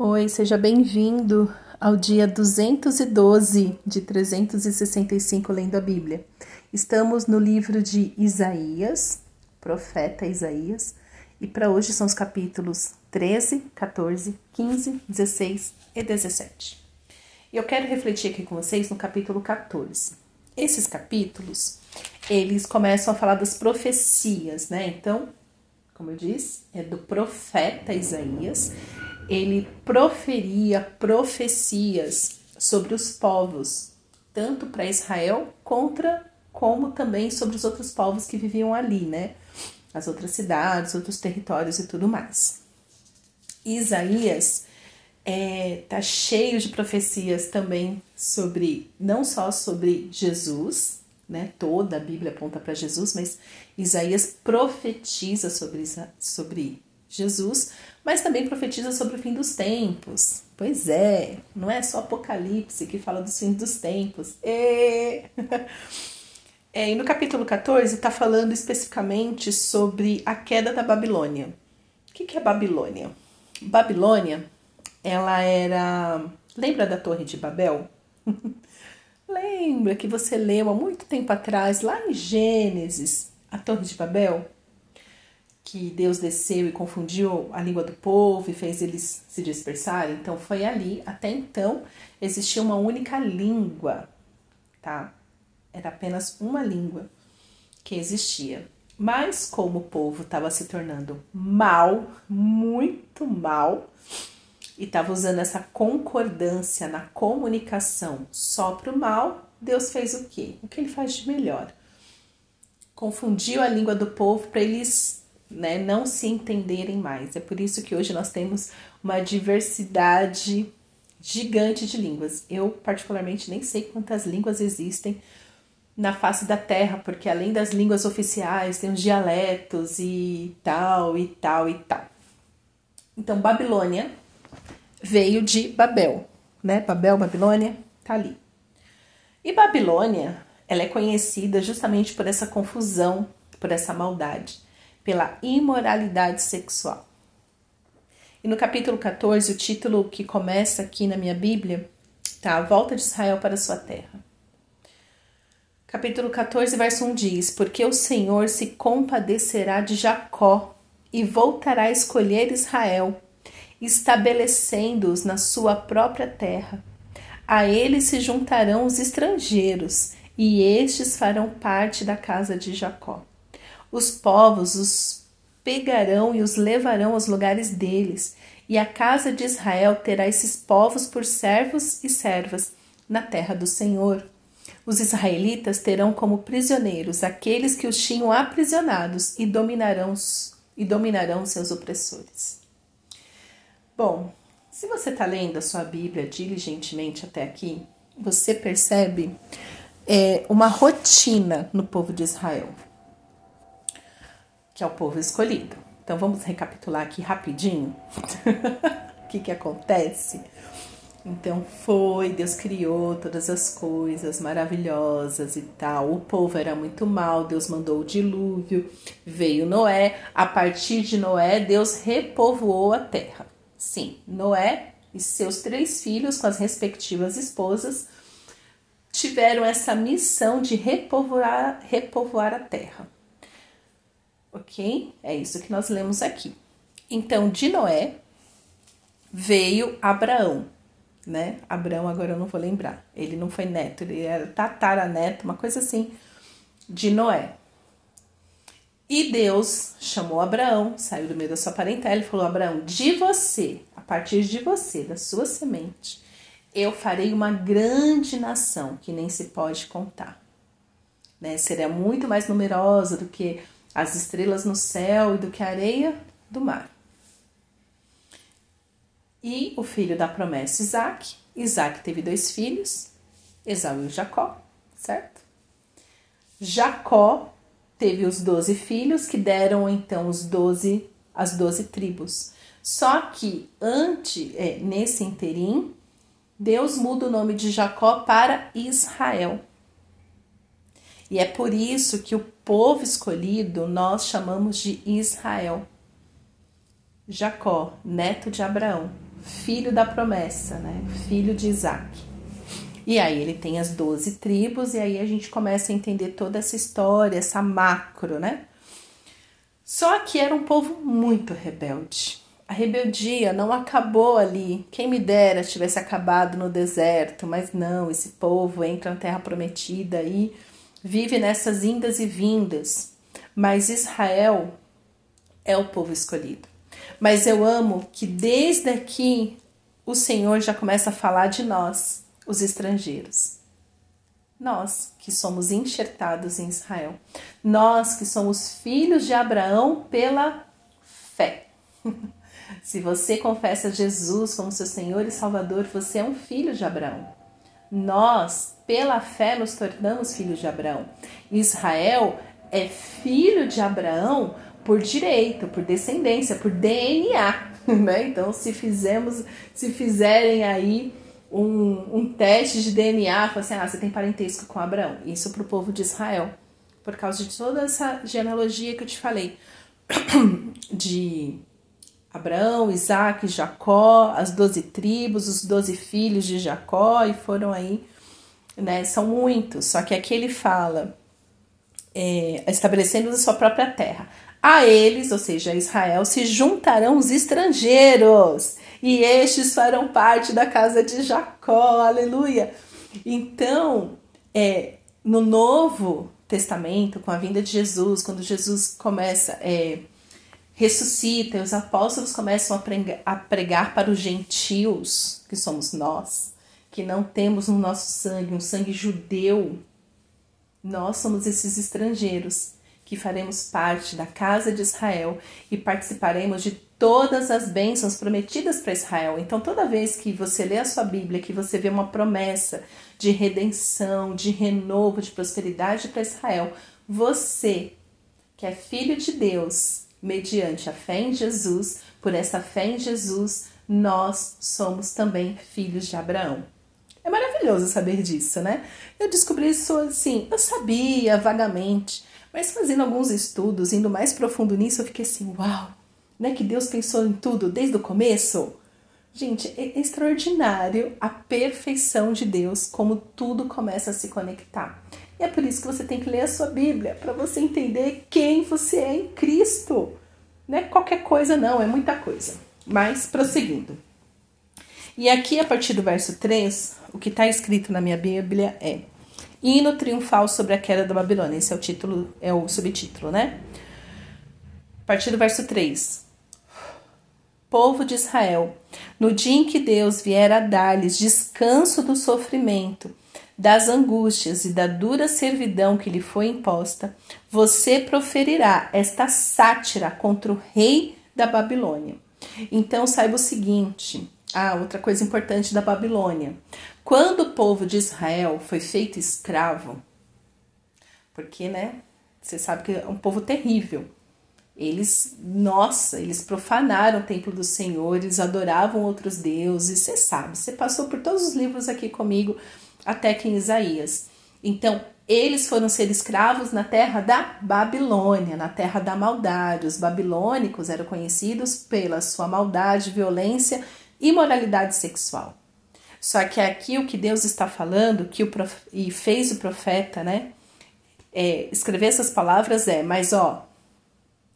Oi, seja bem-vindo ao dia 212 de 365 lendo a Bíblia. Estamos no livro de Isaías, profeta Isaías, e para hoje são os capítulos 13, 14, 15, 16 e 17. Eu quero refletir aqui com vocês no capítulo 14. Esses capítulos, eles começam a falar das profecias, né? Então, como eu disse, é do profeta Isaías ele proferia profecias sobre os povos, tanto para Israel contra como também sobre os outros povos que viviam ali, né? As outras cidades, outros territórios e tudo mais. Isaías é, tá cheio de profecias também sobre não só sobre Jesus, né? Toda a Bíblia aponta para Jesus, mas Isaías profetiza sobre, sobre Jesus, mas também profetiza sobre o fim dos tempos. Pois é, não é só Apocalipse que fala dos fins dos tempos. E, é, e no capítulo 14 está falando especificamente sobre a queda da Babilônia. O que, que é Babilônia? Babilônia, ela era. Lembra da Torre de Babel? Lembra que você leu há muito tempo atrás, lá em Gênesis, a Torre de Babel? Que Deus desceu e confundiu a língua do povo e fez eles se dispersarem. Então foi ali, até então existia uma única língua, tá? Era apenas uma língua que existia. Mas como o povo estava se tornando mal, muito mal, e estava usando essa concordância na comunicação só para o mal, Deus fez o quê? O que ele faz de melhor? Confundiu a língua do povo para eles né, não se entenderem mais. É por isso que hoje nós temos uma diversidade gigante de línguas. Eu, particularmente, nem sei quantas línguas existem na face da Terra, porque além das línguas oficiais, tem os dialetos e tal, e tal, e tal. Então, Babilônia veio de Babel, né? Babel, Babilônia, tá ali. E Babilônia, ela é conhecida justamente por essa confusão, por essa maldade pela imoralidade sexual. E no capítulo 14, o título que começa aqui na minha Bíblia tá A Volta de Israel para sua terra. Capítulo 14, verso 1 diz: Porque o Senhor se compadecerá de Jacó e voltará a escolher Israel, estabelecendo-os na sua própria terra. A ele se juntarão os estrangeiros, e estes farão parte da casa de Jacó. Os povos os pegarão e os levarão aos lugares deles, e a casa de Israel terá esses povos por servos e servas na terra do Senhor. Os israelitas terão como prisioneiros aqueles que os tinham aprisionados e dominarão, e dominarão seus opressores. Bom, se você está lendo a sua Bíblia diligentemente até aqui, você percebe é, uma rotina no povo de Israel que é o povo escolhido. Então vamos recapitular aqui rapidinho o que, que acontece. Então foi, Deus criou todas as coisas maravilhosas e tal. O povo era muito mal, Deus mandou o dilúvio, veio Noé. A partir de Noé, Deus repovoou a terra. Sim, Noé e seus três filhos, com as respectivas esposas, tiveram essa missão de repovoar, repovoar a terra ok? É isso que nós lemos aqui. Então, de Noé veio Abraão, né? Abraão, agora eu não vou lembrar. Ele não foi neto, ele era tataraneto, uma coisa assim, de Noé. E Deus chamou Abraão, saiu do meio da sua parentela e falou: Abraão, de você, a partir de você, da sua semente, eu farei uma grande nação que nem se pode contar. Né? Será muito mais numerosa do que as estrelas no céu e do que a areia do mar. E o filho da promessa, Isaac. Isaac teve dois filhos, Esaú e Jacó, certo? Jacó teve os doze filhos que deram então os doze, as doze tribos. Só que antes, é, nesse interim, Deus muda o nome de Jacó para Israel. E é por isso que o povo escolhido nós chamamos de Israel. Jacó, neto de Abraão, filho da promessa, né? Filho de Isaac. E aí ele tem as doze tribos, e aí a gente começa a entender toda essa história, essa macro, né? Só que era um povo muito rebelde. A rebeldia não acabou ali. Quem me dera tivesse acabado no deserto, mas não, esse povo entra na terra prometida e vive nessas indas e vindas. Mas Israel é o povo escolhido. Mas eu amo que desde aqui o Senhor já começa a falar de nós, os estrangeiros. Nós que somos enxertados em Israel. Nós que somos filhos de Abraão pela fé. Se você confessa Jesus como seu Senhor e Salvador, você é um filho de Abraão. Nós, pela fé, nos tornamos filhos de Abraão. Israel é filho de Abraão por direito, por descendência, por DNA. Né? Então, se fizermos, se fizerem aí um, um teste de DNA, assim, ah, você tem parentesco com Abraão. Isso para o povo de Israel, por causa de toda essa genealogia que eu te falei, de Abraão, Isaac, Jacó, as doze tribos, os doze filhos de Jacó, e foram aí, né? São muitos. Só que aqui ele fala, é, estabelecendo a sua própria terra. A eles, ou seja, a Israel, se juntarão os estrangeiros, e estes farão parte da casa de Jacó, aleluia. Então, é, no Novo Testamento, com a vinda de Jesus, quando Jesus começa, é, ressuscita e os apóstolos começam a pregar, a pregar para os gentios, que somos nós, que não temos no nosso sangue um sangue judeu. Nós somos esses estrangeiros que faremos parte da casa de Israel e participaremos de todas as bênçãos prometidas para Israel. Então, toda vez que você lê a sua Bíblia, que você vê uma promessa de redenção, de renovo, de prosperidade para Israel, você, que é filho de Deus, mediante a fé em Jesus, por essa fé em Jesus, nós somos também filhos de Abraão. É maravilhoso saber disso, né? Eu descobri isso assim, eu sabia vagamente, mas fazendo alguns estudos, indo mais profundo nisso, eu fiquei assim, uau, né? Que Deus pensou em tudo desde o começo. Gente, é extraordinário a perfeição de Deus, como tudo começa a se conectar. E é por isso que você tem que ler a sua Bíblia, para você entender quem você é em Cristo. Não é qualquer coisa, não, é muita coisa. Mas, prosseguindo. E aqui, a partir do verso 3, o que está escrito na minha Bíblia é Hino triunfal sobre a queda da Babilônia. Esse é o título, é o subtítulo, né? A partir do verso 3. Povo de Israel, no dia em que Deus vier a dar-lhes descanso do sofrimento das angústias e da dura servidão que lhe foi imposta, você proferirá esta sátira contra o rei da Babilônia. Então saiba o seguinte: ah, outra coisa importante da Babilônia. Quando o povo de Israel foi feito escravo, porque, né, você sabe que é um povo terrível. Eles, nossa, eles profanaram o templo do Senhor, eles adoravam outros deuses, você sabe, você passou por todos os livros aqui comigo até que em Isaías. Então, eles foram ser escravos na terra da Babilônia, na terra da maldade. Os babilônicos eram conhecidos pela sua maldade, violência e moralidade sexual. Só que aqui o que Deus está falando, que o prof... e fez o profeta, né? É, escrever essas palavras é, mas ó,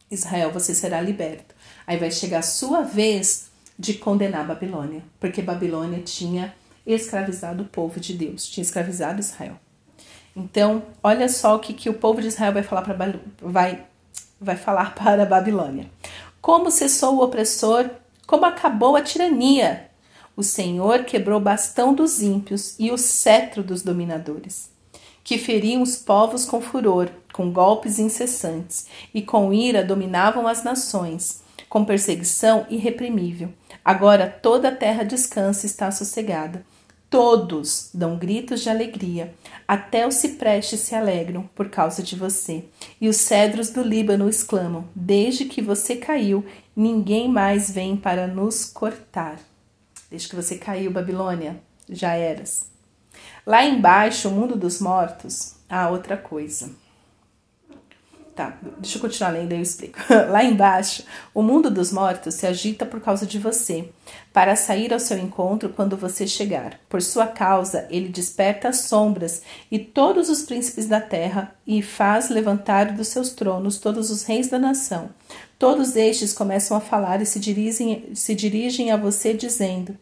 Israel, você será liberto. Aí vai chegar a sua vez de condenar a Babilônia, porque Babilônia tinha escravizado o povo de Deus, tinha escravizado Israel. Então, olha só o que, que o povo de Israel vai falar para vai vai falar para a Babilônia. Como cessou o opressor, como acabou a tirania. O Senhor quebrou o bastão dos ímpios e o cetro dos dominadores, que feriam os povos com furor, com golpes incessantes, e com ira dominavam as nações, com perseguição irreprimível. Agora toda a terra descansa e está sossegada. Todos dão gritos de alegria, até os ciprestes se alegram por causa de você, e os cedros do Líbano exclamam: Desde que você caiu, ninguém mais vem para nos cortar. Desde que você caiu, Babilônia, já eras. Lá embaixo, o mundo dos mortos, há outra coisa. Tá, deixa eu continuar lendo e eu explico. Lá embaixo, o mundo dos mortos se agita por causa de você, para sair ao seu encontro quando você chegar. Por sua causa, ele desperta as sombras e todos os príncipes da terra e faz levantar dos seus tronos todos os reis da nação. Todos estes começam a falar e se dirigem, se dirigem a você dizendo: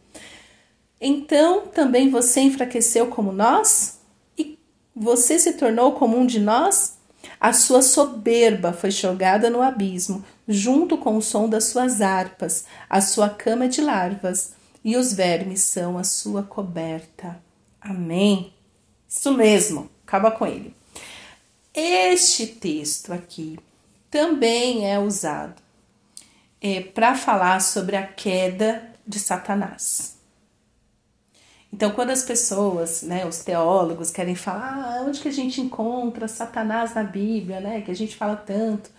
Então também você enfraqueceu como nós? E você se tornou como um de nós? A sua soberba foi jogada no abismo, junto com o som das suas harpas, a sua cama de larvas, e os vermes são a sua coberta. Amém. Isso mesmo, acaba com ele. Este texto aqui também é usado é, para falar sobre a queda de Satanás. Então, quando as pessoas, né, os teólogos querem falar ah, onde que a gente encontra Satanás na Bíblia, né, que a gente fala tanto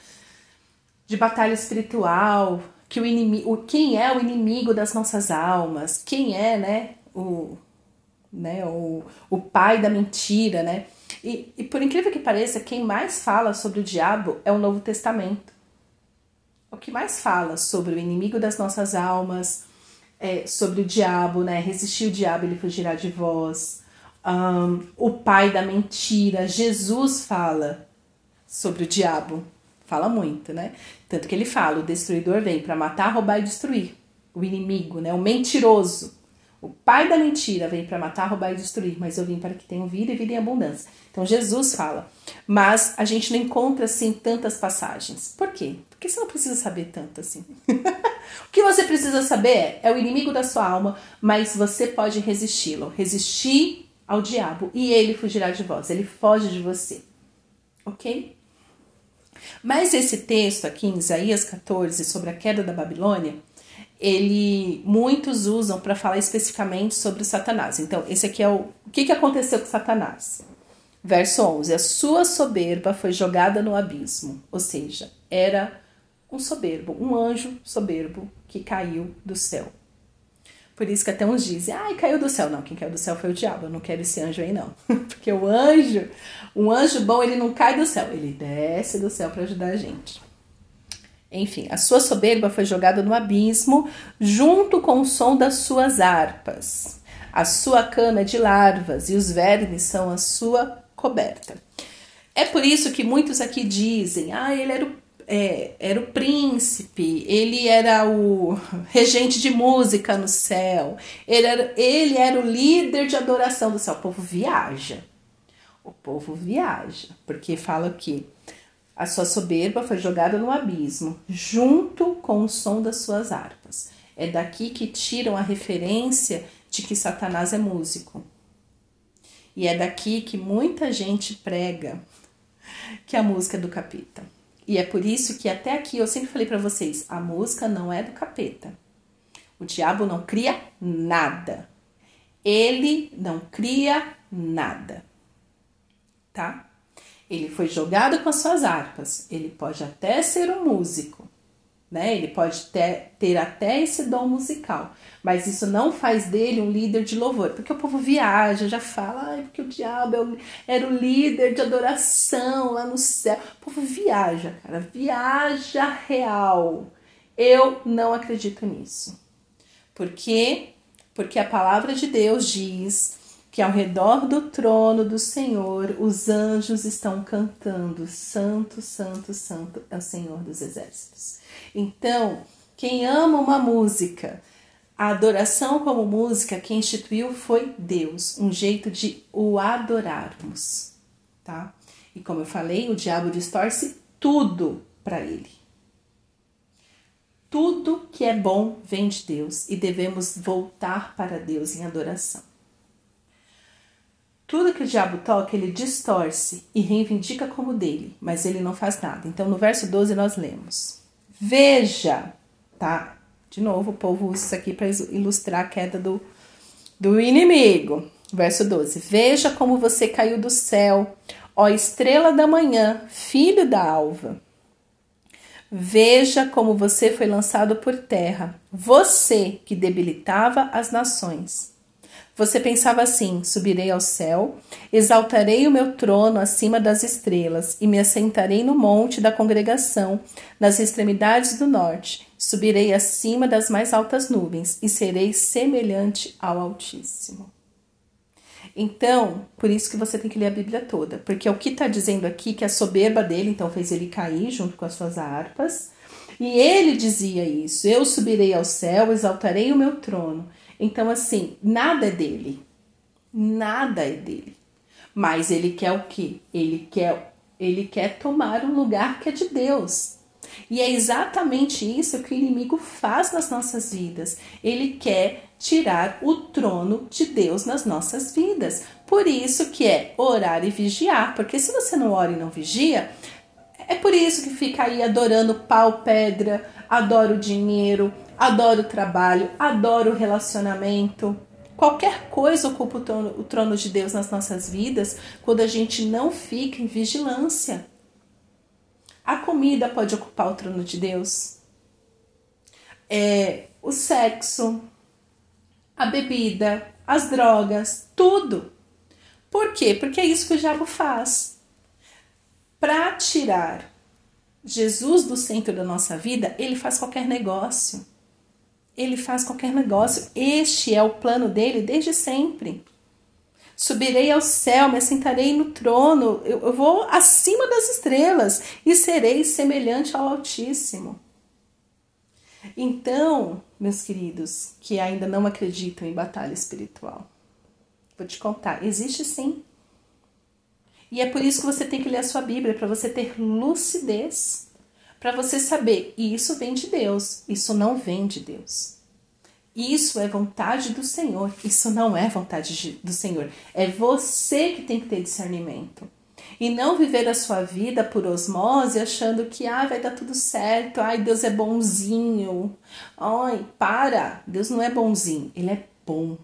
de batalha espiritual, que o inimigo, quem é o inimigo das nossas almas, quem é, né, o, né, o, o pai da mentira, né? E, e por incrível que pareça, quem mais fala sobre o diabo é o Novo Testamento. O que mais fala sobre o inimigo das nossas almas, é, sobre o diabo, né? Resistir o diabo, ele fugirá de vós. Um, o pai da mentira, Jesus fala sobre o diabo, fala muito, né? Tanto que ele fala: o destruidor vem para matar, roubar e destruir. O inimigo, né? O mentiroso. O pai da mentira vem para matar, roubar e destruir, mas eu vim para que tenham vida e vida em abundância. Então Jesus fala, mas a gente não encontra assim tantas passagens. Por quê? Porque você não precisa saber tanto assim. o que você precisa saber é, o inimigo da sua alma, mas você pode resisti-lo. Resistir ao diabo e ele fugirá de vós. Ele foge de você. Ok? Mas esse texto aqui em Isaías 14 sobre a queda da Babilônia ele muitos usam para falar especificamente sobre Satanás. Então, esse aqui é o, o que, que aconteceu com Satanás. Verso 11: A sua soberba foi jogada no abismo, ou seja, era um soberbo, um anjo soberbo que caiu do céu. Por isso que até uns dizem, ai, caiu do céu. Não, quem caiu do céu foi o diabo, eu não quero esse anjo aí não. Porque o anjo, um anjo bom, ele não cai do céu, ele desce do céu para ajudar a gente. Enfim, a sua soberba foi jogada no abismo, junto com o som das suas harpas. A sua cama é de larvas e os vermes são a sua coberta. É por isso que muitos aqui dizem: ah, ele era o, é, era o príncipe, ele era o regente de música no céu, ele era, ele era o líder de adoração do céu. O povo viaja. O povo viaja, porque fala que a sua soberba foi jogada no abismo, junto com o som das suas harpas. É daqui que tiram a referência de que Satanás é músico. E é daqui que muita gente prega que a música é do capeta. E é por isso que até aqui eu sempre falei para vocês, a música não é do capeta. O diabo não cria nada. Ele não cria nada. Tá? Ele foi jogado com as suas harpas. Ele pode até ser um músico, né? Ele pode ter, ter até esse dom musical, mas isso não faz dele um líder de louvor, porque o povo viaja, já fala, Ai, porque o diabo é era o líder de adoração lá no céu. O povo viaja, cara, viaja real. Eu não acredito nisso. Por quê? Porque a palavra de Deus diz que ao redor do trono do Senhor os anjos estão cantando: Santo, Santo, Santo é o Senhor dos Exércitos. Então, quem ama uma música, a adoração como música, quem instituiu foi Deus, um jeito de o adorarmos, tá? E como eu falei, o diabo distorce tudo para ele. Tudo que é bom vem de Deus e devemos voltar para Deus em adoração. Tudo que o diabo toca, ele distorce e reivindica como dele, mas ele não faz nada. Então, no verso 12, nós lemos: Veja, tá? De novo, o povo usa isso aqui para ilustrar a queda do, do inimigo. Verso 12: Veja como você caiu do céu, ó estrela da manhã, filho da alva. Veja como você foi lançado por terra, você que debilitava as nações. Você pensava assim: subirei ao céu, exaltarei o meu trono acima das estrelas e me assentarei no monte da congregação, nas extremidades do norte. Subirei acima das mais altas nuvens e serei semelhante ao Altíssimo. Então, por isso que você tem que ler a Bíblia toda, porque o que está dizendo aqui que a soberba dele então fez ele cair junto com as suas harpas, e ele dizia isso: Eu subirei ao céu, exaltarei o meu trono então, assim, nada é dele. Nada é dele. Mas ele quer o quê? Ele quer, ele quer tomar o lugar que é de Deus. E é exatamente isso que o inimigo faz nas nossas vidas. Ele quer tirar o trono de Deus nas nossas vidas. Por isso que é orar e vigiar, porque se você não ora e não vigia, é por isso que fica aí adorando pau, pedra, adora o dinheiro, adoro o trabalho, adoro o relacionamento. Qualquer coisa ocupa o trono, o trono de Deus nas nossas vidas quando a gente não fica em vigilância. A comida pode ocupar o trono de Deus. É, o sexo, a bebida, as drogas, tudo. Por quê? Porque é isso que o diabo faz. Para tirar Jesus do centro da nossa vida, ele faz qualquer negócio ele faz qualquer negócio. Este é o plano dele desde sempre. Subirei ao céu, me assentarei no trono, eu, eu vou acima das estrelas e serei semelhante ao Altíssimo. Então, meus queridos, que ainda não acreditam em batalha espiritual, vou te contar, existe sim. E é por isso que você tem que ler a sua Bíblia, para você ter lucidez para você saber, isso vem de Deus, isso não vem de Deus. Isso é vontade do Senhor, isso não é vontade do Senhor. É você que tem que ter discernimento. E não viver a sua vida por osmose achando que ah, vai dar tudo certo, ai, Deus é bonzinho. Ai, para! Deus não é bonzinho, ele é bom.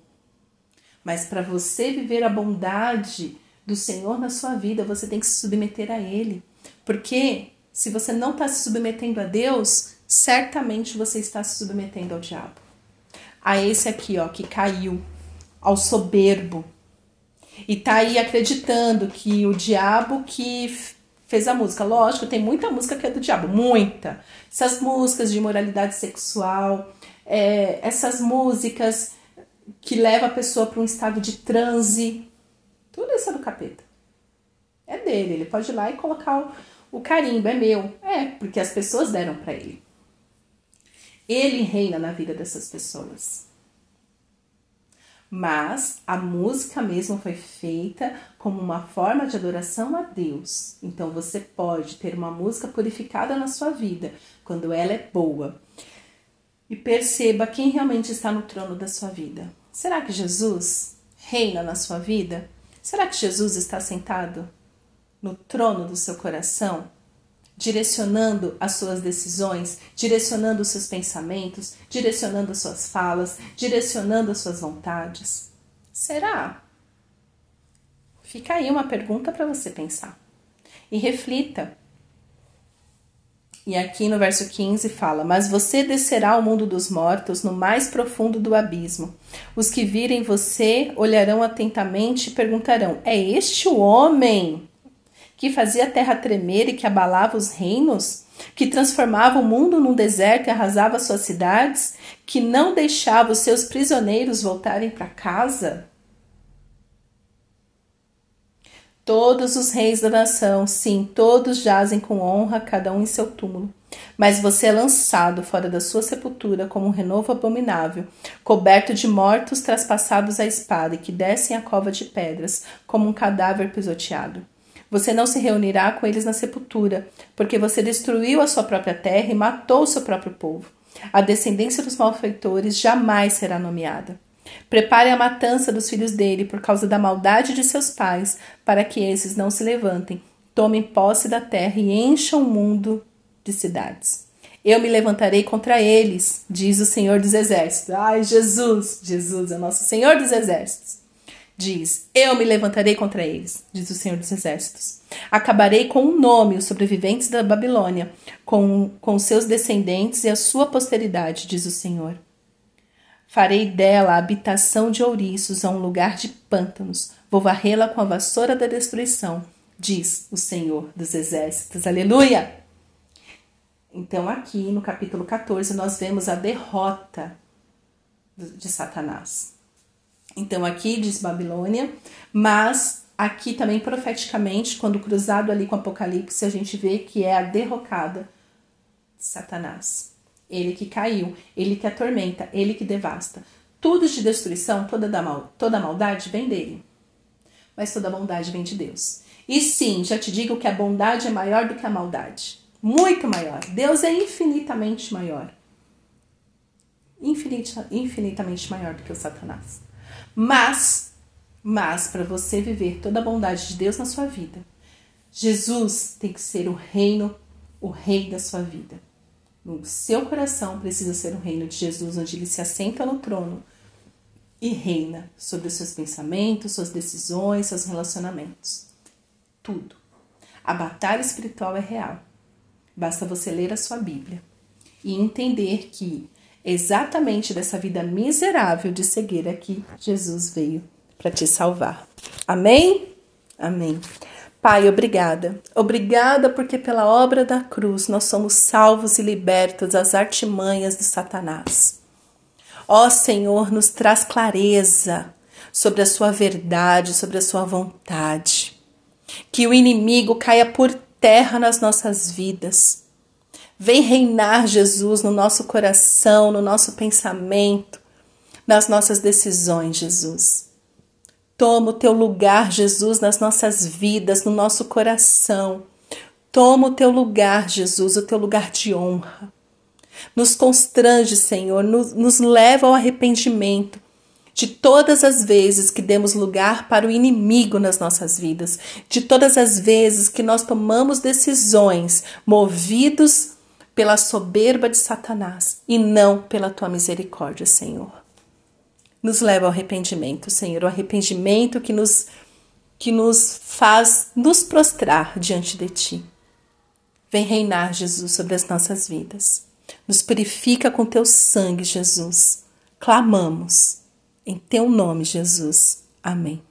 Mas para você viver a bondade do Senhor na sua vida, você tem que se submeter a Ele. Porque se você não está se submetendo a Deus, certamente você está se submetendo ao diabo. A esse aqui, ó, que caiu, ao soberbo. E tá aí acreditando que o diabo que fez a música. Lógico, tem muita música que é do diabo, muita. Essas músicas de moralidade sexual, é, essas músicas que levam a pessoa para um estado de transe, tudo isso é do capeta. É dele, ele pode ir lá e colocar o carimbo é meu. É, porque as pessoas deram para ele. Ele reina na vida dessas pessoas. Mas a música mesmo foi feita como uma forma de adoração a Deus. Então você pode ter uma música purificada na sua vida quando ela é boa. E perceba quem realmente está no trono da sua vida. Será que Jesus reina na sua vida? Será que Jesus está sentado no trono do seu coração, direcionando as suas decisões, direcionando os seus pensamentos, direcionando as suas falas, direcionando as suas vontades? Será? Fica aí uma pergunta para você pensar. E reflita. E aqui no verso 15 fala: Mas você descerá ao mundo dos mortos, no mais profundo do abismo. Os que virem você olharão atentamente e perguntarão: É este o homem que fazia a terra tremer e que abalava os reinos, que transformava o mundo num deserto e arrasava suas cidades, que não deixava os seus prisioneiros voltarem para casa? Todos os reis da nação, sim, todos jazem com honra, cada um em seu túmulo. Mas você é lançado fora da sua sepultura como um renovo abominável, coberto de mortos traspassados à espada e que descem a cova de pedras, como um cadáver pisoteado. Você não se reunirá com eles na sepultura, porque você destruiu a sua própria terra e matou o seu próprio povo. A descendência dos malfeitores jamais será nomeada. Prepare a matança dos filhos dele por causa da maldade de seus pais, para que esses não se levantem, tomem posse da terra e encham o mundo de cidades. Eu me levantarei contra eles, diz o Senhor dos Exércitos. Ai, Jesus! Jesus é nosso Senhor dos Exércitos diz: Eu me levantarei contra eles, diz o Senhor dos Exércitos. Acabarei com um nome os sobreviventes da Babilônia, com, com seus descendentes e a sua posteridade, diz o Senhor. Farei dela a habitação de ouriços, a um lugar de pântanos. Vou varrê-la com a vassoura da destruição, diz o Senhor dos Exércitos. Aleluia! Então, aqui no capítulo 14, nós vemos a derrota de Satanás. Então, aqui diz Babilônia, mas aqui também profeticamente, quando cruzado ali com Apocalipse, a gente vê que é a derrocada de Satanás. Ele que caiu, ele que atormenta, ele que devasta. Tudo de destruição, toda, da mal, toda maldade vem dele. Mas toda bondade vem de Deus. E sim, já te digo que a bondade é maior do que a maldade. Muito maior. Deus é infinitamente maior. Infinita, infinitamente maior do que o Satanás. Mas, mas para você viver toda a bondade de Deus na sua vida, Jesus tem que ser o reino, o rei da sua vida. No seu coração precisa ser o reino de Jesus, onde ele se assenta no trono e reina sobre os seus pensamentos, suas decisões, seus relacionamentos. Tudo. A batalha espiritual é real. Basta você ler a sua Bíblia e entender que exatamente dessa vida miserável de cegueira que Jesus veio para te salvar. Amém? Amém. Pai, obrigada. Obrigada porque pela obra da cruz nós somos salvos e libertos das artimanhas de Satanás. Ó Senhor, nos traz clareza sobre a sua verdade, sobre a sua vontade. Que o inimigo caia por terra nas nossas vidas. Vem reinar, Jesus, no nosso coração, no nosso pensamento, nas nossas decisões, Jesus. Toma o teu lugar, Jesus, nas nossas vidas, no nosso coração. Toma o teu lugar, Jesus, o teu lugar de honra. Nos constrange, Senhor, nos, nos leva ao arrependimento de todas as vezes que demos lugar para o inimigo nas nossas vidas, de todas as vezes que nós tomamos decisões movidos pela soberba de Satanás e não pela tua misericórdia, Senhor. Nos leva ao arrependimento, Senhor, o arrependimento que nos que nos faz nos prostrar diante de ti. Vem reinar, Jesus, sobre as nossas vidas. Nos purifica com teu sangue, Jesus. Clamamos em teu nome, Jesus. Amém.